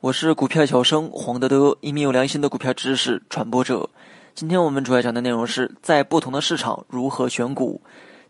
我是股票小生黄德德，一名有良心的股票知识传播者。今天我们主要讲的内容是在不同的市场如何选股。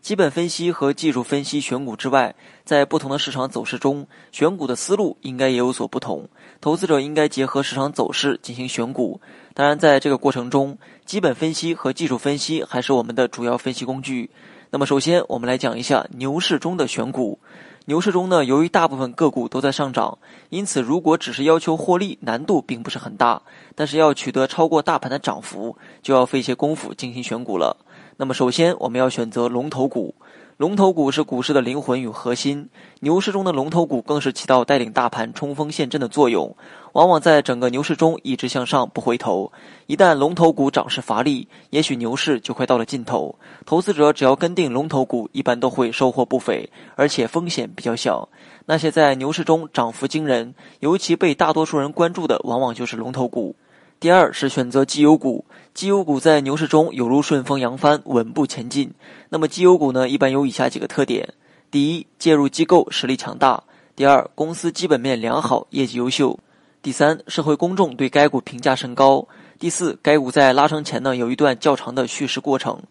基本分析和技术分析选股之外，在不同的市场走势中，选股的思路应该也有所不同。投资者应该结合市场走势进行选股。当然，在这个过程中，基本分析和技术分析还是我们的主要分析工具。那么，首先我们来讲一下牛市中的选股。牛市中呢，由于大部分个股都在上涨，因此如果只是要求获利，难度并不是很大。但是要取得超过大盘的涨幅，就要费些功夫进行选股了。那么，首先我们要选择龙头股。龙头股是股市的灵魂与核心，牛市中的龙头股更是起到带领大盘冲锋陷阵的作用，往往在整个牛市中一直向上不回头。一旦龙头股涨势乏力，也许牛市就快到了尽头。投资者只要跟定龙头股，一般都会收获不菲，而且风险比较小。那些在牛市中涨幅惊人，尤其被大多数人关注的，往往就是龙头股。第二是选择绩优股，绩优股在牛市中犹如顺风扬帆，稳步前进。那么绩优股呢，一般有以下几个特点：第一，介入机构实力强大；第二，公司基本面良好，业绩优秀；第三，社会公众对该股评价甚高；第四，该股在拉升前呢，有一段较长的蓄势过程。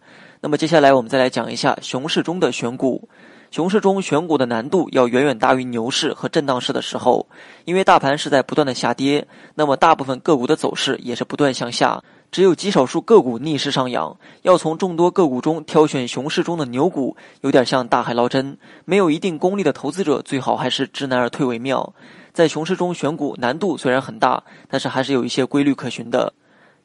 那么接下来我们再来讲一下熊市中的选股。熊市中选股的难度要远远大于牛市和震荡市的时候，因为大盘是在不断的下跌，那么大部分个股的走势也是不断向下，只有极少数个股逆势上扬。要从众多个股中挑选熊市中的牛股，有点像大海捞针。没有一定功力的投资者，最好还是知难而退为妙。在熊市中选股难度虽然很大，但是还是有一些规律可循的。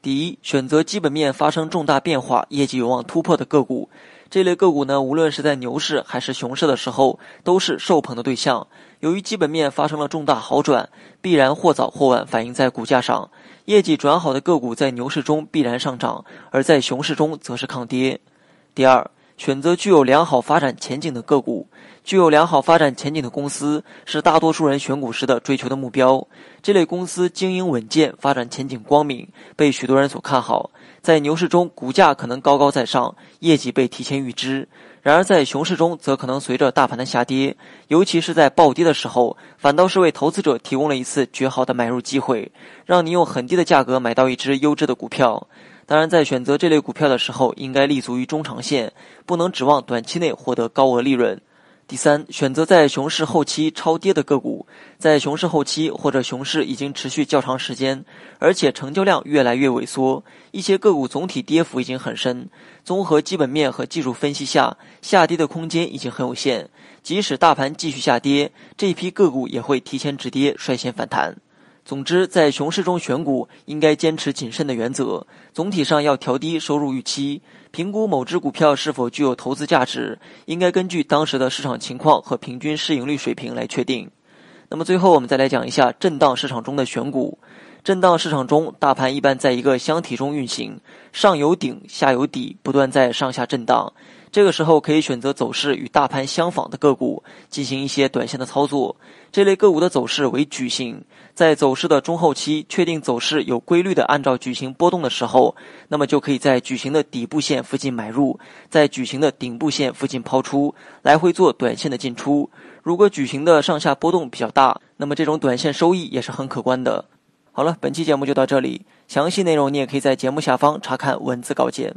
第一，选择基本面发生重大变化、业绩有望突破的个股。这类个股呢，无论是在牛市还是熊市的时候，都是受捧的对象。由于基本面发生了重大好转，必然或早或晚反映在股价上。业绩转好的个股在牛市中必然上涨，而在熊市中则是抗跌。第二，选择具有良好发展前景的个股。具有良好发展前景的公司是大多数人选股时的追求的目标。这类公司经营稳健，发展前景光明，被许多人所看好。在牛市中，股价可能高高在上，业绩被提前预知；然而在熊市中，则可能随着大盘的下跌，尤其是在暴跌的时候，反倒是为投资者提供了一次绝好的买入机会，让你用很低的价格买到一只优质的股票。当然，在选择这类股票的时候，应该立足于中长线，不能指望短期内获得高额利润。第三，选择在熊市后期超跌的个股。在熊市后期或者熊市已经持续较长时间，而且成交量越来越萎缩，一些个股总体跌幅已经很深。综合基本面和技术分析下，下跌的空间已经很有限。即使大盘继续下跌，这一批个股也会提前止跌，率先反弹。总之，在熊市中选股，应该坚持谨慎的原则。总体上要调低收入预期，评估某只股票是否具有投资价值，应该根据当时的市场情况和平均市盈率水平来确定。那么最后，我们再来讲一下震荡市场中的选股。震荡市场中，大盘一般在一个箱体中运行，上有顶，下有底，不断在上下震荡。这个时候可以选择走势与大盘相仿的个股，进行一些短线的操作。这类个股的走势为矩形，在走势的中后期确定走势有规律的按照矩形波动的时候，那么就可以在矩形的底部线附近买入，在矩形的顶部线附近抛出，来回做短线的进出。如果矩形的上下波动比较大，那么这种短线收益也是很可观的。好了，本期节目就到这里，详细内容你也可以在节目下方查看文字稿件。